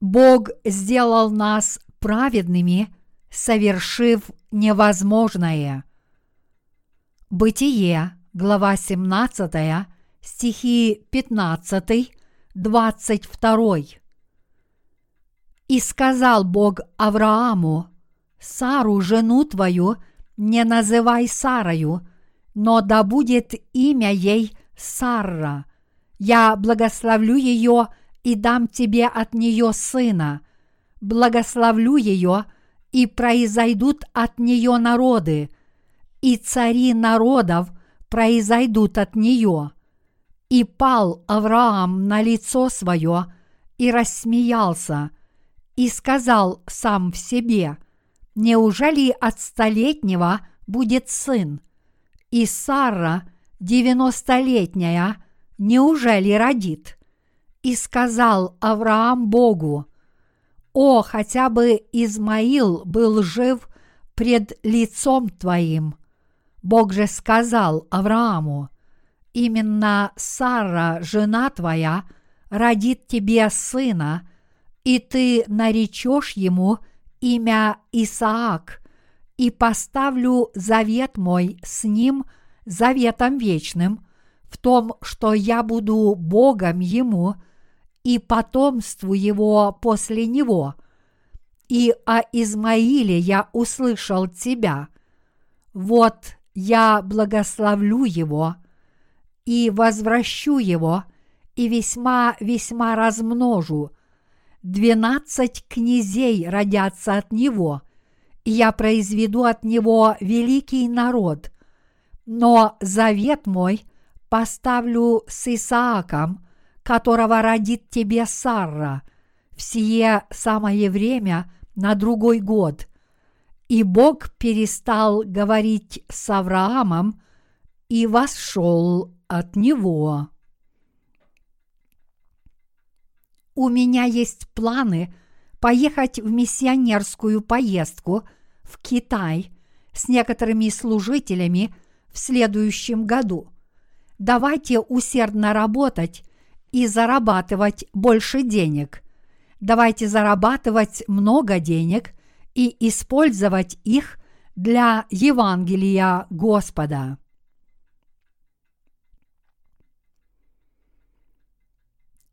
Бог сделал нас праведными, совершив невозможное. Бытие, глава 17, стихи 15, 22. И сказал Бог Аврааму, Сару, жену твою, не называй Сарою, но да будет имя ей Сарра. Я благословлю ее и дам тебе от нее сына. Благословлю ее, и произойдут от нее народы, и цари народов произойдут от нее. И пал Авраам на лицо свое и рассмеялся, и сказал сам в себе, «Неужели от столетнего будет сын?» И Сара, девяностолетняя, неужели родит? И сказал Авраам Богу, «О, хотя бы Измаил был жив пред лицом Твоим!» Бог же сказал Аврааму, «Именно Сара, жена твоя, родит тебе сына, и ты наречешь ему имя Исаак, и поставлю завет мой с ним заветом вечным, в том, что я буду Богом ему и потомству его после него. И о Измаиле я услышал тебя. Вот я благословлю его и возвращу его, и весьма-весьма размножу. Двенадцать князей родятся от него, и я произведу от него великий народ. Но завет мой поставлю с Исааком, которого родит тебе Сарра, в сие самое время на другой год, и Бог перестал говорить с Авраамом и вошел от него. У меня есть планы поехать в миссионерскую поездку в Китай с некоторыми служителями в следующем году. Давайте усердно работать и зарабатывать больше денег. Давайте зарабатывать много денег – и использовать их для Евангелия Господа.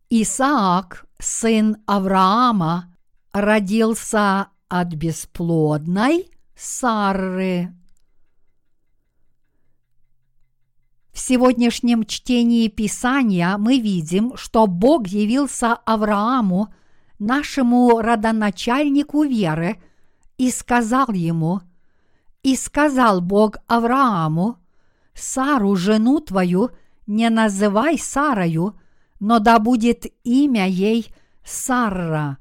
Исаак, сын Авраама, родился от бесплодной Сарры. В сегодняшнем чтении Писания мы видим, что Бог явился Аврааму, нашему родоначальнику веры, и сказал ему, «И сказал Бог Аврааму, Сару, жену твою, не называй Сарою, но да будет имя ей Сарра.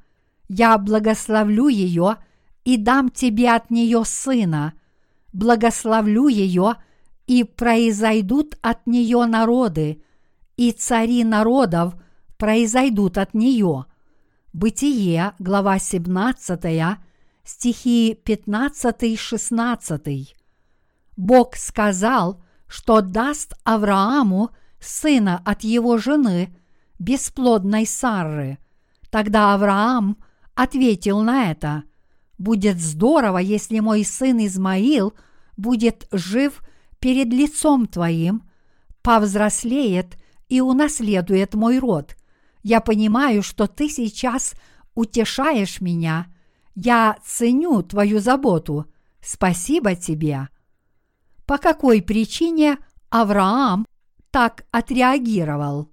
Я благословлю ее и дам тебе от нее сына. Благословлю ее, и произойдут от нее народы, и цари народов произойдут от нее». Бытие, глава 17, стихи 15-16. Бог сказал, что даст Аврааму сына от его жены, бесплодной Сарры. Тогда Авраам ответил на это, «Будет здорово, если мой сын Измаил будет жив перед лицом твоим, повзрослеет и унаследует мой род. Я понимаю, что ты сейчас утешаешь меня – я ценю твою заботу. Спасибо тебе. По какой причине Авраам так отреагировал?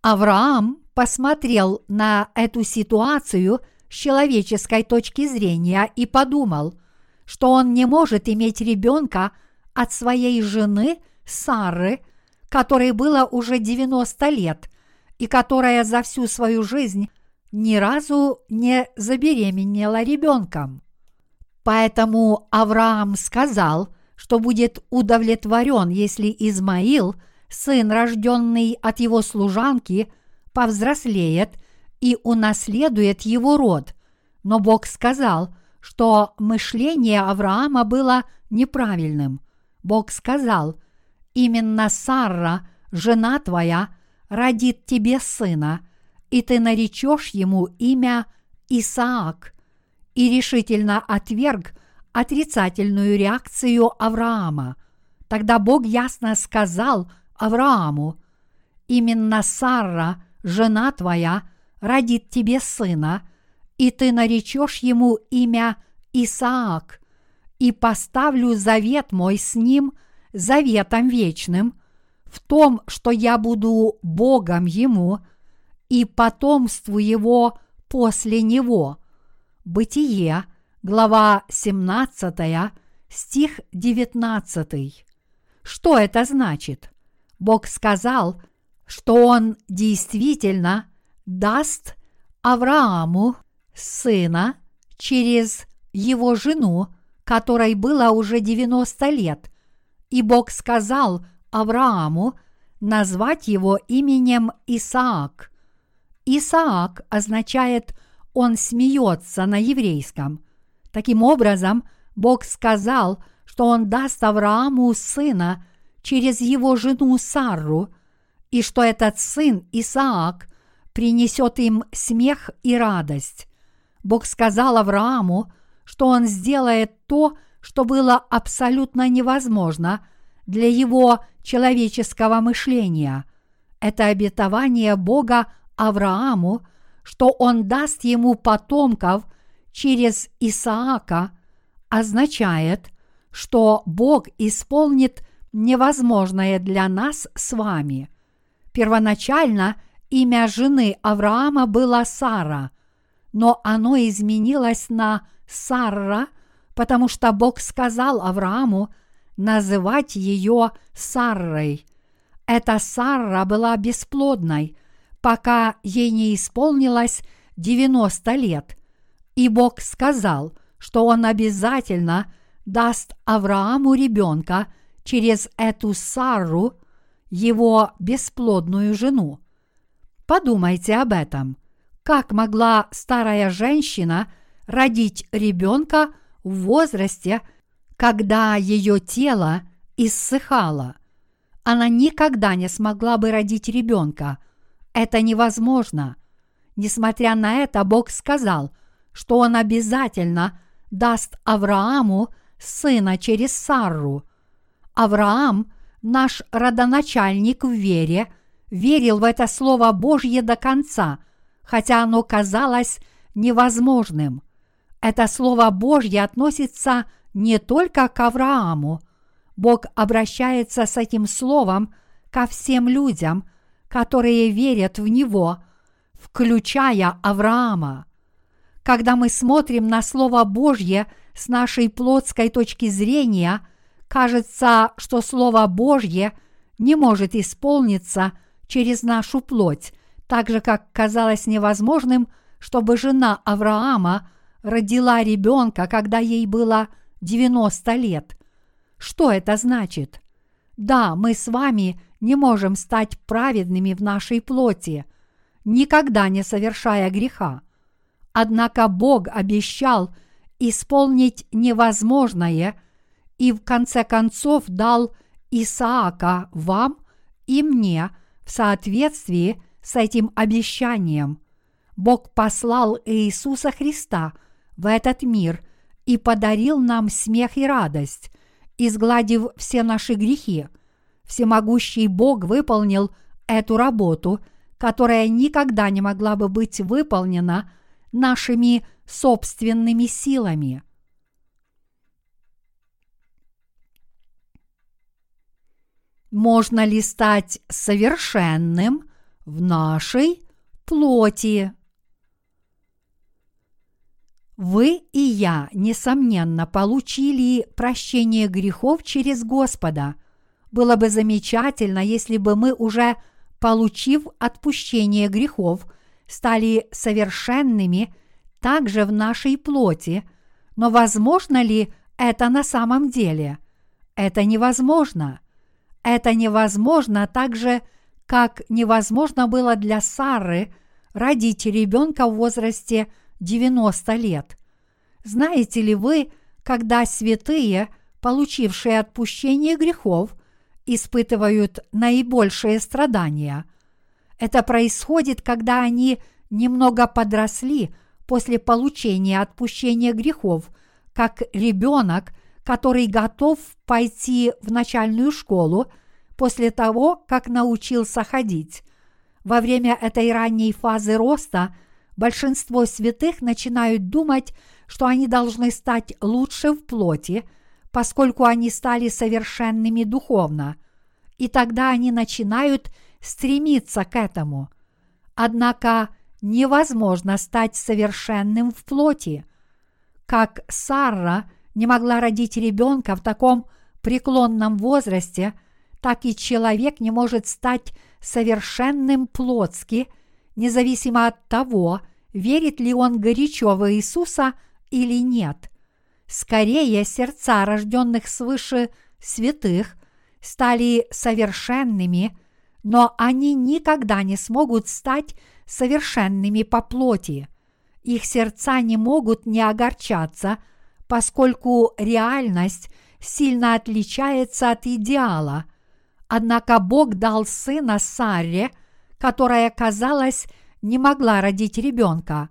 Авраам посмотрел на эту ситуацию с человеческой точки зрения и подумал, что он не может иметь ребенка от своей жены Сары, которой было уже 90 лет и которая за всю свою жизнь ни разу не забеременела ребенком. Поэтому Авраам сказал, что будет удовлетворен, если Измаил, сын, рожденный от его служанки, повзрослеет и унаследует его род. Но Бог сказал, что мышление Авраама было неправильным. Бог сказал, именно Сара, жена твоя, родит тебе сына – и ты наречешь ему имя Исаак, и решительно отверг отрицательную реакцию Авраама. Тогда Бог ясно сказал Аврааму, «Именно Сара, жена твоя, родит тебе сына, и ты наречешь ему имя Исаак, и поставлю завет мой с ним заветом вечным, в том, что я буду Богом ему и потомству его после него». Бытие, глава 17, стих 19. Что это значит? Бог сказал, что Он действительно даст Аврааму сына через его жену, которой было уже 90 лет, и Бог сказал Аврааму назвать его именем Исаак. Исаак означает «он смеется» на еврейском. Таким образом, Бог сказал, что он даст Аврааму сына через его жену Сарру, и что этот сын Исаак принесет им смех и радость. Бог сказал Аврааму, что он сделает то, что было абсолютно невозможно для его человеческого мышления. Это обетование Бога Аврааму, что он даст ему потомков через Исаака, означает, что Бог исполнит невозможное для нас с вами. Первоначально имя жены Авраама было Сара, но оно изменилось на Сарра, потому что Бог сказал Аврааму называть ее Саррой. Эта Сарра была бесплодной, пока ей не исполнилось 90 лет, и Бог сказал, что Он обязательно – даст Аврааму ребенка через эту Сарру, его бесплодную жену. Подумайте об этом. Как могла старая женщина родить ребенка в возрасте, когда ее тело иссыхало? Она никогда не смогла бы родить ребенка. Это невозможно. Несмотря на это, Бог сказал, что Он обязательно даст Аврааму сына через Сарру. Авраам, наш родоначальник в вере, верил в это Слово Божье до конца, хотя оно казалось невозможным. Это Слово Божье относится не только к Аврааму. Бог обращается с этим Словом ко всем людям, которые верят в Него, включая Авраама. Когда мы смотрим на Слово Божье – с нашей плотской точки зрения кажется, что Слово Божье не может исполниться через нашу плоть, так же, как казалось невозможным, чтобы жена Авраама родила ребенка, когда ей было 90 лет. Что это значит? Да, мы с вами не можем стать праведными в нашей плоти, никогда не совершая греха. Однако Бог обещал – исполнить невозможное и в конце концов дал Исаака вам и мне в соответствии с этим обещанием. Бог послал Иисуса Христа в этот мир и подарил нам смех и радость, изгладив все наши грехи. Всемогущий Бог выполнил эту работу, которая никогда не могла бы быть выполнена нашими собственными силами. Можно ли стать совершенным в нашей плоти? Вы и я, несомненно, получили прощение грехов через Господа. Было бы замечательно, если бы мы уже, получив отпущение грехов, стали совершенными также в нашей плоти, но возможно ли это на самом деле? Это невозможно. Это невозможно так же, как невозможно было для Сары родить ребенка в возрасте 90 лет. Знаете ли вы, когда святые, получившие отпущение грехов, испытывают наибольшие страдания? Это происходит, когда они немного подросли после получения отпущения грехов, как ребенок, который готов пойти в начальную школу после того, как научился ходить. Во время этой ранней фазы роста большинство святых начинают думать, что они должны стать лучше в плоти, поскольку они стали совершенными духовно, и тогда они начинают стремиться к этому. Однако невозможно стать совершенным в плоти. Как Сара не могла родить ребенка в таком преклонном возрасте, так и человек не может стать совершенным плотски, независимо от того, верит ли он горячо в Иисуса или нет. Скорее, сердца рожденных свыше святых стали совершенными, но они никогда не смогут стать совершенными по плоти. Их сердца не могут не огорчаться, поскольку реальность сильно отличается от идеала. Однако Бог дал сына Саре, которая, казалось, не могла родить ребенка.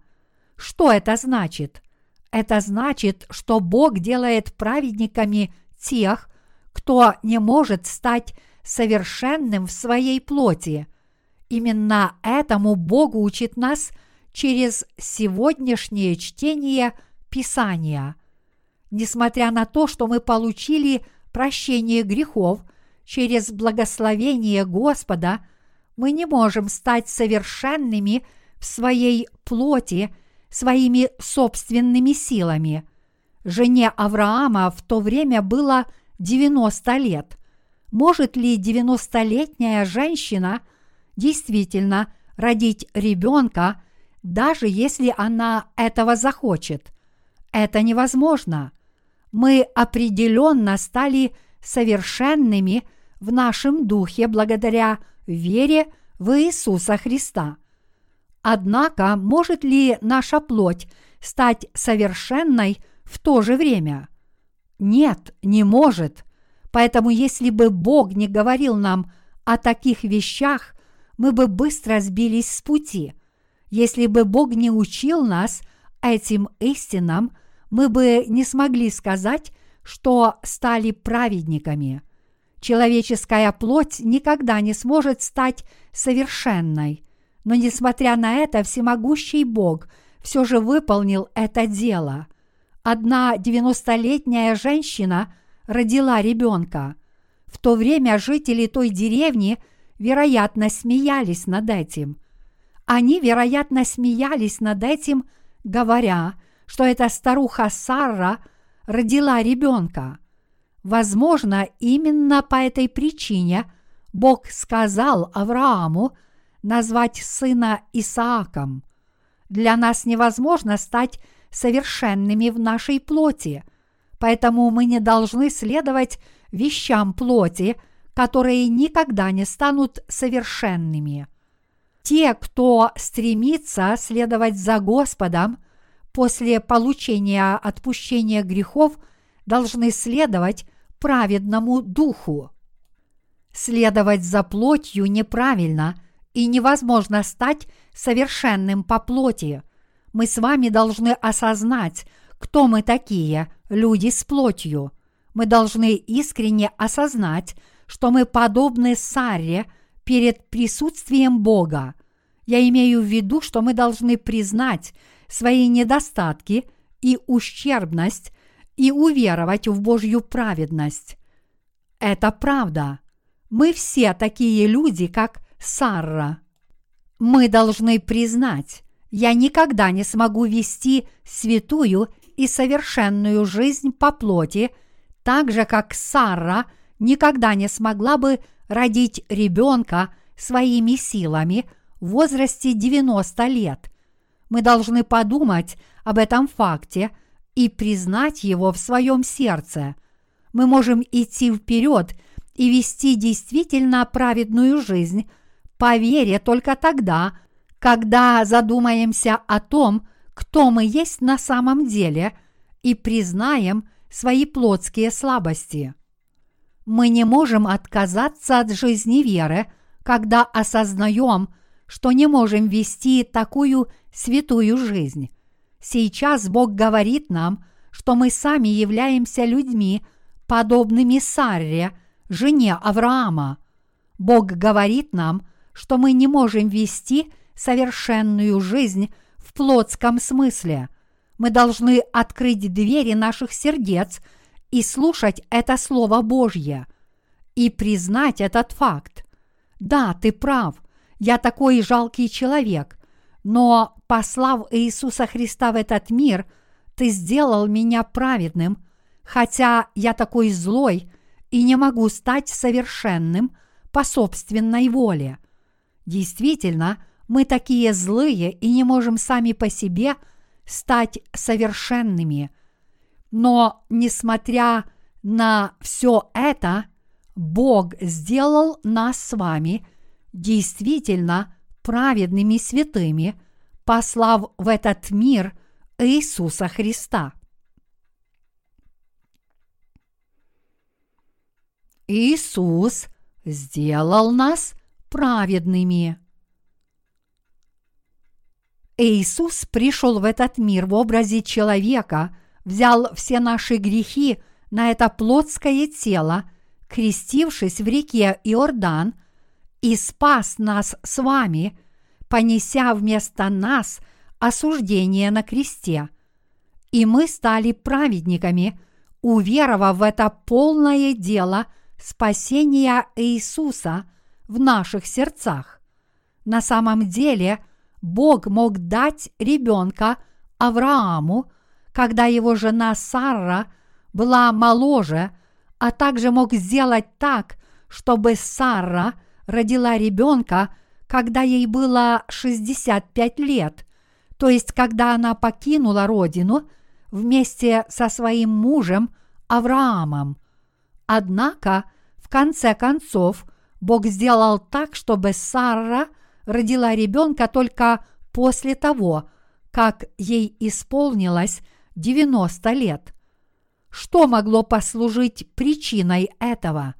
Что это значит? Это значит, что Бог делает праведниками тех, кто не может стать совершенным в своей плоти. Именно этому Богу учит нас через сегодняшнее чтение Писания. Несмотря на то, что мы получили прощение грехов через благословение Господа, мы не можем стать совершенными в своей плоти своими собственными силами. Жене Авраама в то время было 90 лет. Может ли 90-летняя женщина – действительно родить ребенка, даже если она этого захочет. Это невозможно. Мы определенно стали совершенными в нашем духе благодаря вере в Иисуса Христа. Однако, может ли наша плоть стать совершенной в то же время? Нет, не может. Поэтому, если бы Бог не говорил нам о таких вещах, мы бы быстро сбились с пути. Если бы Бог не учил нас этим истинам, мы бы не смогли сказать, что стали праведниками. Человеческая плоть никогда не сможет стать совершенной, но несмотря на это, всемогущий Бог все же выполнил это дело. Одна девяностолетняя женщина родила ребенка. В то время жители той деревни – вероятно, смеялись над этим. Они, вероятно, смеялись над этим, говоря, что эта старуха Сара родила ребенка. Возможно, именно по этой причине Бог сказал Аврааму назвать сына Исааком. Для нас невозможно стать совершенными в нашей плоти, поэтому мы не должны следовать вещам плоти – которые никогда не станут совершенными. Те, кто стремится следовать за Господом после получения отпущения грехов, должны следовать праведному духу. Следовать за плотью неправильно и невозможно стать совершенным по плоти. Мы с вами должны осознать, кто мы такие, люди с плотью. Мы должны искренне осознать, что мы подобны Саре перед присутствием Бога. Я имею в виду, что мы должны признать свои недостатки и ущербность и уверовать в Божью праведность. Это правда. Мы все такие люди, как Сара. Мы должны признать, я никогда не смогу вести святую и совершенную жизнь по плоти, так же, как Сара – никогда не смогла бы родить ребенка своими силами в возрасте 90 лет. Мы должны подумать об этом факте и признать его в своем сердце. Мы можем идти вперед и вести действительно праведную жизнь по вере только тогда, когда задумаемся о том, кто мы есть на самом деле, и признаем свои плотские слабости. Мы не можем отказаться от жизни веры, когда осознаем, что не можем вести такую святую жизнь. Сейчас Бог говорит нам, что мы сами являемся людьми, подобными Сарре, жене Авраама. Бог говорит нам, что мы не можем вести совершенную жизнь в плотском смысле. Мы должны открыть двери наших сердец и слушать это Слово Божье и признать этот факт. Да, ты прав, я такой жалкий человек, но, послав Иисуса Христа в этот мир, ты сделал меня праведным, хотя я такой злой и не могу стать совершенным по собственной воле. Действительно, мы такие злые и не можем сами по себе стать совершенными. Но, несмотря на все это, Бог сделал нас с вами – действительно праведными святыми, послав в этот мир Иисуса Христа. Иисус сделал нас праведными. Иисус пришел в этот мир в образе человека, взял все наши грехи на это плотское тело, крестившись в реке Иордан – и спас нас с вами, понеся вместо нас осуждение на кресте. И мы стали праведниками, уверовав в это полное дело спасения Иисуса в наших сердцах. На самом деле Бог мог дать ребенка Аврааму, когда его жена Сара была моложе, а также мог сделать так, чтобы Сара – родила ребенка, когда ей было 65 лет, то есть когда она покинула родину вместе со своим мужем Авраамом. Однако, в конце концов, Бог сделал так, чтобы Сара родила ребенка только после того, как ей исполнилось 90 лет. Что могло послужить причиной этого?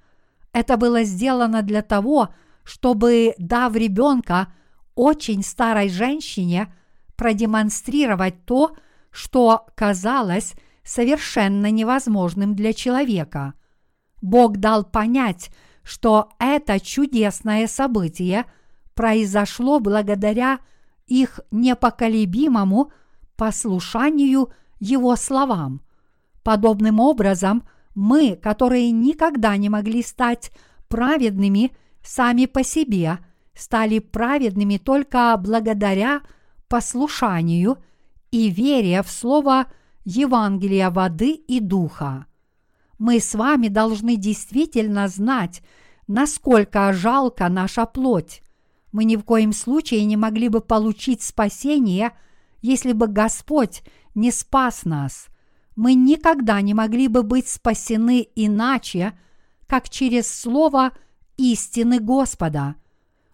Это было сделано для того, чтобы, дав ребенка очень старой женщине, продемонстрировать то, что казалось совершенно невозможным для человека. Бог дал понять, что это чудесное событие произошло благодаря их непоколебимому послушанию Его словам. Подобным образом – мы, которые никогда не могли стать праведными сами по себе, стали праведными только благодаря послушанию и вере в Слово Евангелия воды и духа. Мы с вами должны действительно знать, насколько жалко наша плоть. Мы ни в коем случае не могли бы получить спасение, если бы Господь не спас нас мы никогда не могли бы быть спасены иначе, как через слово истины Господа.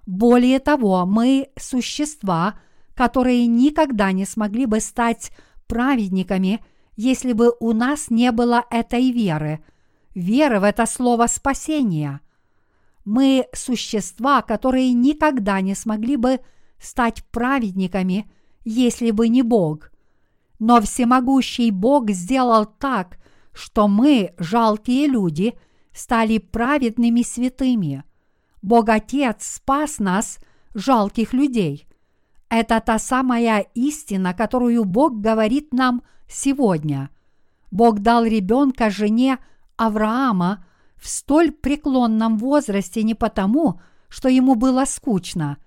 Более того, мы существа, которые никогда не смогли бы стать праведниками, если бы у нас не было этой веры, веры в это слово спасения. Мы существа, которые никогда не смогли бы стать праведниками, если бы не Бог – но всемогущий Бог сделал так, что мы, жалкие люди, стали праведными святыми. Бог Отец спас нас, жалких людей. Это та самая истина, которую Бог говорит нам сегодня. Бог дал ребенка жене Авраама в столь преклонном возрасте не потому, что ему было скучно.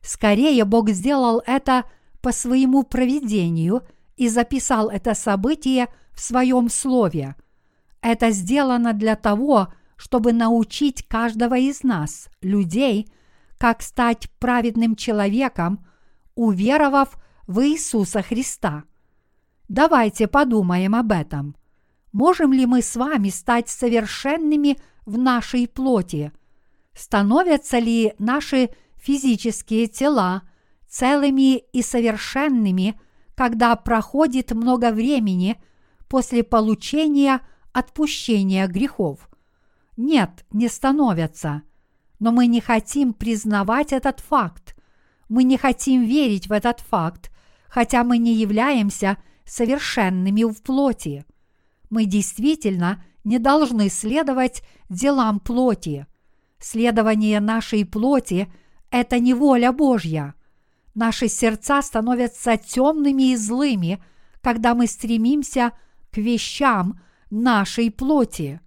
Скорее, Бог сделал это по своему провидению – и записал это событие в своем слове. Это сделано для того, чтобы научить каждого из нас, людей, как стать праведным человеком, уверовав в Иисуса Христа. Давайте подумаем об этом. Можем ли мы с вами стать совершенными в нашей плоти? Становятся ли наши физические тела целыми и совершенными – когда проходит много времени после получения отпущения грехов. Нет, не становятся. Но мы не хотим признавать этот факт. Мы не хотим верить в этот факт, хотя мы не являемся совершенными в плоти. Мы действительно не должны следовать делам плоти. Следование нашей плоти – это не воля Божья. Наши сердца становятся темными и злыми, когда мы стремимся к вещам нашей плоти.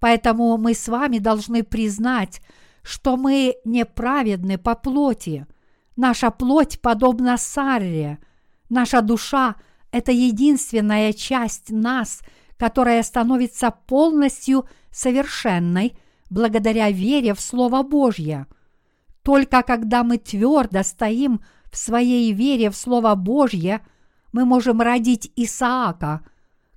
Поэтому мы с вами должны признать, что мы неправедны по плоти. Наша плоть подобна Сарре. Наша душа – это единственная часть нас, которая становится полностью совершенной благодаря вере в Слово Божье. Только когда мы твердо стоим в своей вере в Слово Божье, мы можем родить Исаака,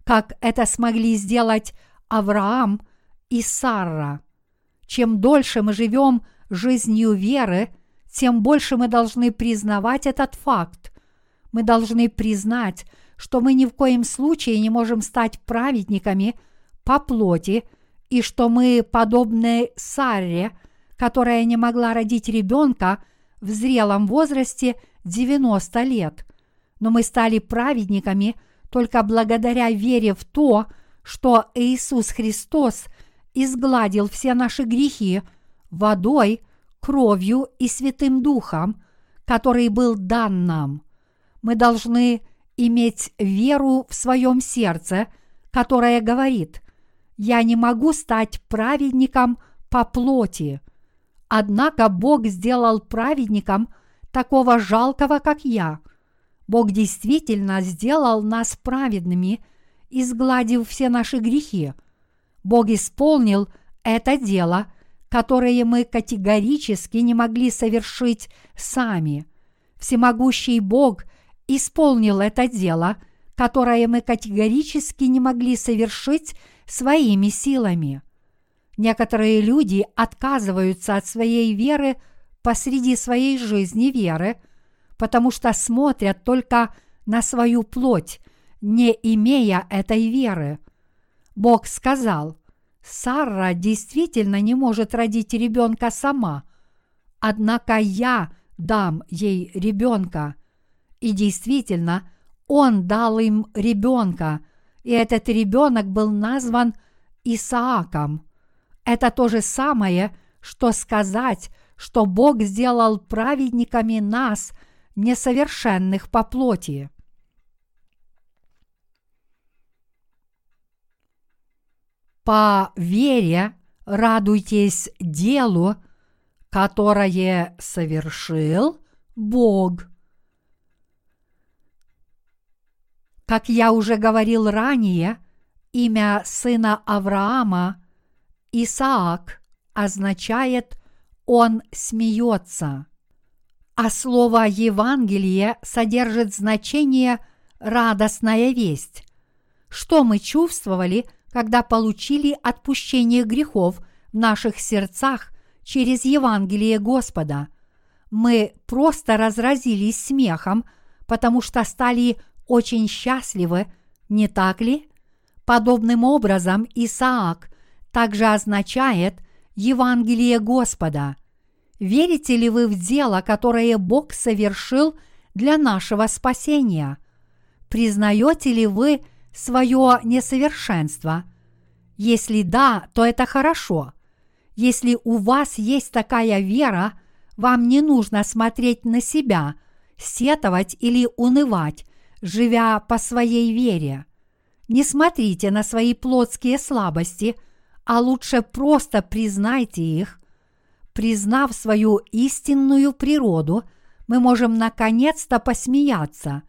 как это смогли сделать Авраам и Сара. Чем дольше мы живем жизнью веры, тем больше мы должны признавать этот факт. Мы должны признать, что мы ни в коем случае не можем стать праведниками по плоти, и что мы подобны Сарре, которая не могла родить ребенка в зрелом возрасте 90 лет. Но мы стали праведниками только благодаря вере в то, что Иисус Христос изгладил все наши грехи водой, кровью и Святым Духом, который был дан нам. Мы должны иметь веру в своем сердце, которая говорит «Я не могу стать праведником по плоти». Однако Бог сделал праведником такого жалкого, как я. Бог действительно сделал нас праведными, изгладив все наши грехи. Бог исполнил это дело, которое мы категорически не могли совершить сами. Всемогущий Бог – исполнил это дело, которое мы категорически не могли совершить своими силами. Некоторые люди отказываются от своей веры посреди своей жизни веры, потому что смотрят только на свою плоть, не имея этой веры. Бог сказал, Сара действительно не может родить ребенка сама, однако я дам ей ребенка. И действительно, он дал им ребенка, и этот ребенок был назван Исааком. Это то же самое, что сказать, что Бог сделал праведниками нас, несовершенных по плоти. По вере радуйтесь делу, которое совершил Бог. Как я уже говорил ранее, имя сына Авраама Исаак означает «он смеется», а слово «Евангелие» содержит значение «радостная весть». Что мы чувствовали, когда получили отпущение грехов в наших сердцах через Евангелие Господа? Мы просто разразились смехом, потому что стали очень счастливы, не так ли? Подобным образом Исаак также означает Евангелие Господа. Верите ли вы в дело, которое Бог совершил для нашего спасения? Признаете ли вы свое несовершенство? Если да, то это хорошо. Если у вас есть такая вера, вам не нужно смотреть на себя, сетовать или унывать, живя по своей вере. Не смотрите на свои плотские слабости, а лучше просто признайте их. Признав свою истинную природу, мы можем наконец-то посмеяться.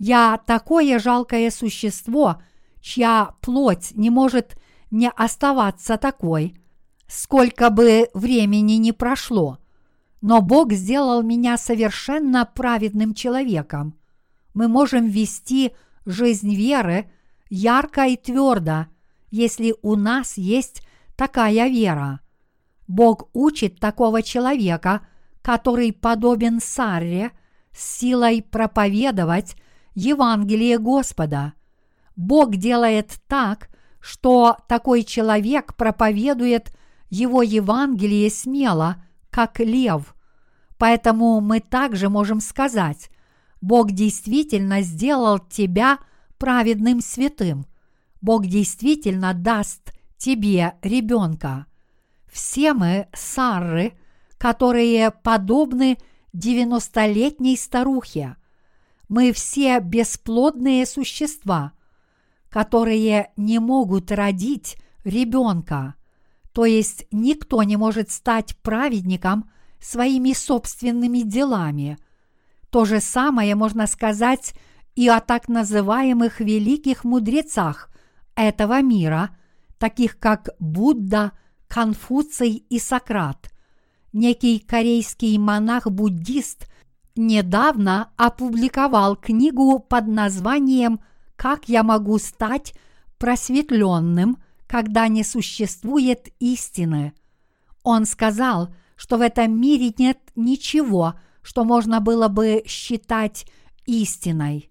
Я такое жалкое существо, чья плоть не может не оставаться такой, сколько бы времени ни прошло. Но Бог сделал меня совершенно праведным человеком – мы можем вести жизнь веры ярко и твердо, если у нас есть такая вера. Бог учит такого человека, который подобен Сарре, с силой проповедовать Евангелие Господа. Бог делает так, что такой человек проповедует его Евангелие смело, как лев. Поэтому мы также можем сказать, Бог действительно сделал тебя праведным святым. Бог действительно даст тебе ребенка. Все мы Сарры, которые подобны девяностолетней старухе. Мы все бесплодные существа, которые не могут родить ребенка. То есть никто не может стать праведником своими собственными делами. То же самое можно сказать и о так называемых великих мудрецах этого мира, таких как Будда, Конфуций и Сократ. Некий корейский монах-буддист недавно опубликовал книгу под названием «Как я могу стать просветленным, когда не существует истины». Он сказал, что в этом мире нет ничего, что можно было бы считать истиной.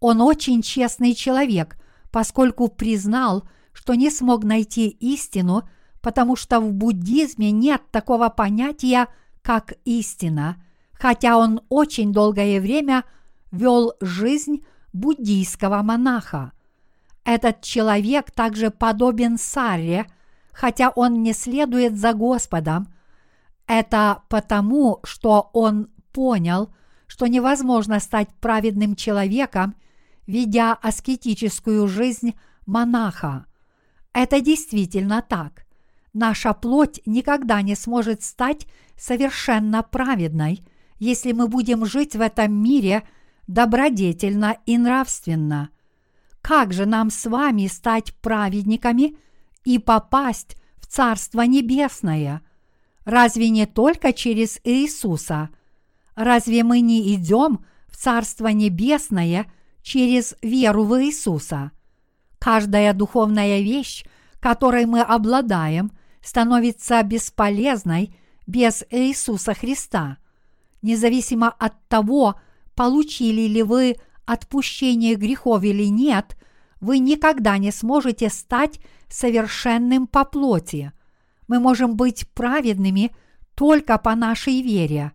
Он очень честный человек, поскольку признал, что не смог найти истину, потому что в буддизме нет такого понятия, как истина, хотя он очень долгое время вел жизнь буддийского монаха. Этот человек также подобен Сарре, хотя он не следует за Господом. Это потому, что он понял, что невозможно стать праведным человеком, ведя аскетическую жизнь монаха. Это действительно так. Наша плоть никогда не сможет стать совершенно праведной, если мы будем жить в этом мире добродетельно и нравственно. Как же нам с вами стать праведниками и попасть в Царство Небесное? Разве не только через Иисуса? Разве мы не идем в Царство Небесное через веру в Иисуса. Каждая духовная вещь, которой мы обладаем, становится бесполезной без Иисуса Христа. Независимо от того, получили ли вы отпущение грехов или нет, вы никогда не сможете стать совершенным по плоти. Мы можем быть праведными только по нашей вере.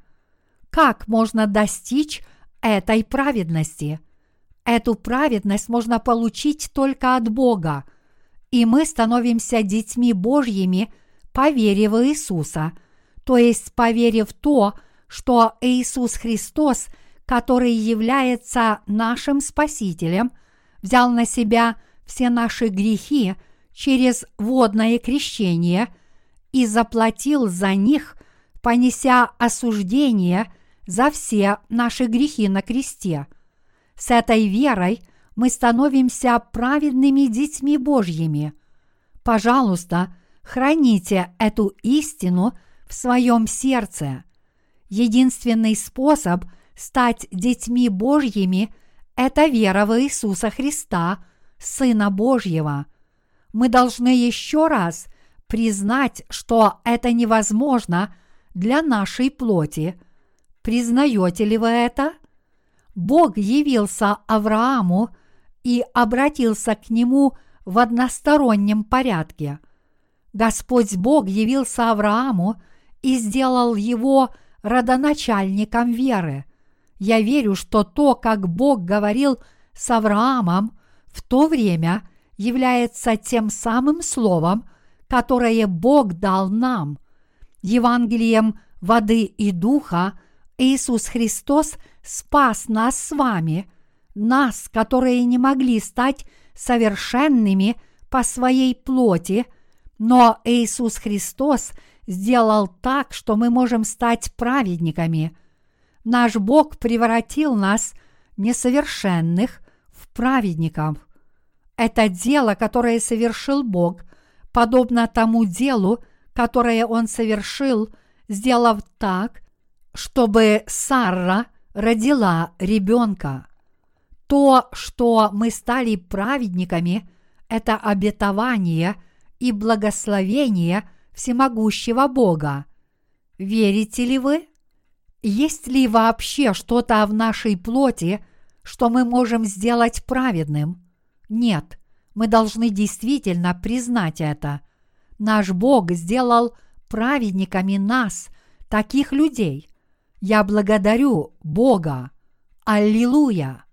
Как можно достичь этой праведности – Эту праведность можно получить только от Бога, и мы становимся детьми Божьими по вере в Иисуса, то есть по вере в то, что Иисус Христос, который является нашим Спасителем, взял на себя все наши грехи через водное крещение и заплатил за них, понеся осуждение за все наши грехи на кресте – с этой верой мы становимся праведными детьми Божьими. Пожалуйста, храните эту истину в своем сердце. Единственный способ стать детьми Божьими – это вера в Иисуса Христа, Сына Божьего. Мы должны еще раз признать, что это невозможно для нашей плоти. Признаете ли вы это? Бог явился Аврааму и обратился к нему в одностороннем порядке. Господь Бог явился Аврааму и сделал его родоначальником веры. Я верю, что то, как Бог говорил с Авраамом в то время, является тем самым словом, которое Бог дал нам. Евангелием воды и духа Иисус Христос – спас нас с вами, нас, которые не могли стать совершенными по своей плоти, но Иисус Христос сделал так, что мы можем стать праведниками. Наш Бог превратил нас, несовершенных, в праведников. Это дело, которое совершил Бог, подобно тому делу, которое Он совершил, сделав так, чтобы Сарра – родила ребенка. То, что мы стали праведниками, это обетование и благословение всемогущего Бога. Верите ли вы? Есть ли вообще что-то в нашей плоти, что мы можем сделать праведным? Нет, мы должны действительно признать это. Наш Бог сделал праведниками нас, таких людей. Я благодарю Бога. Аллилуйя!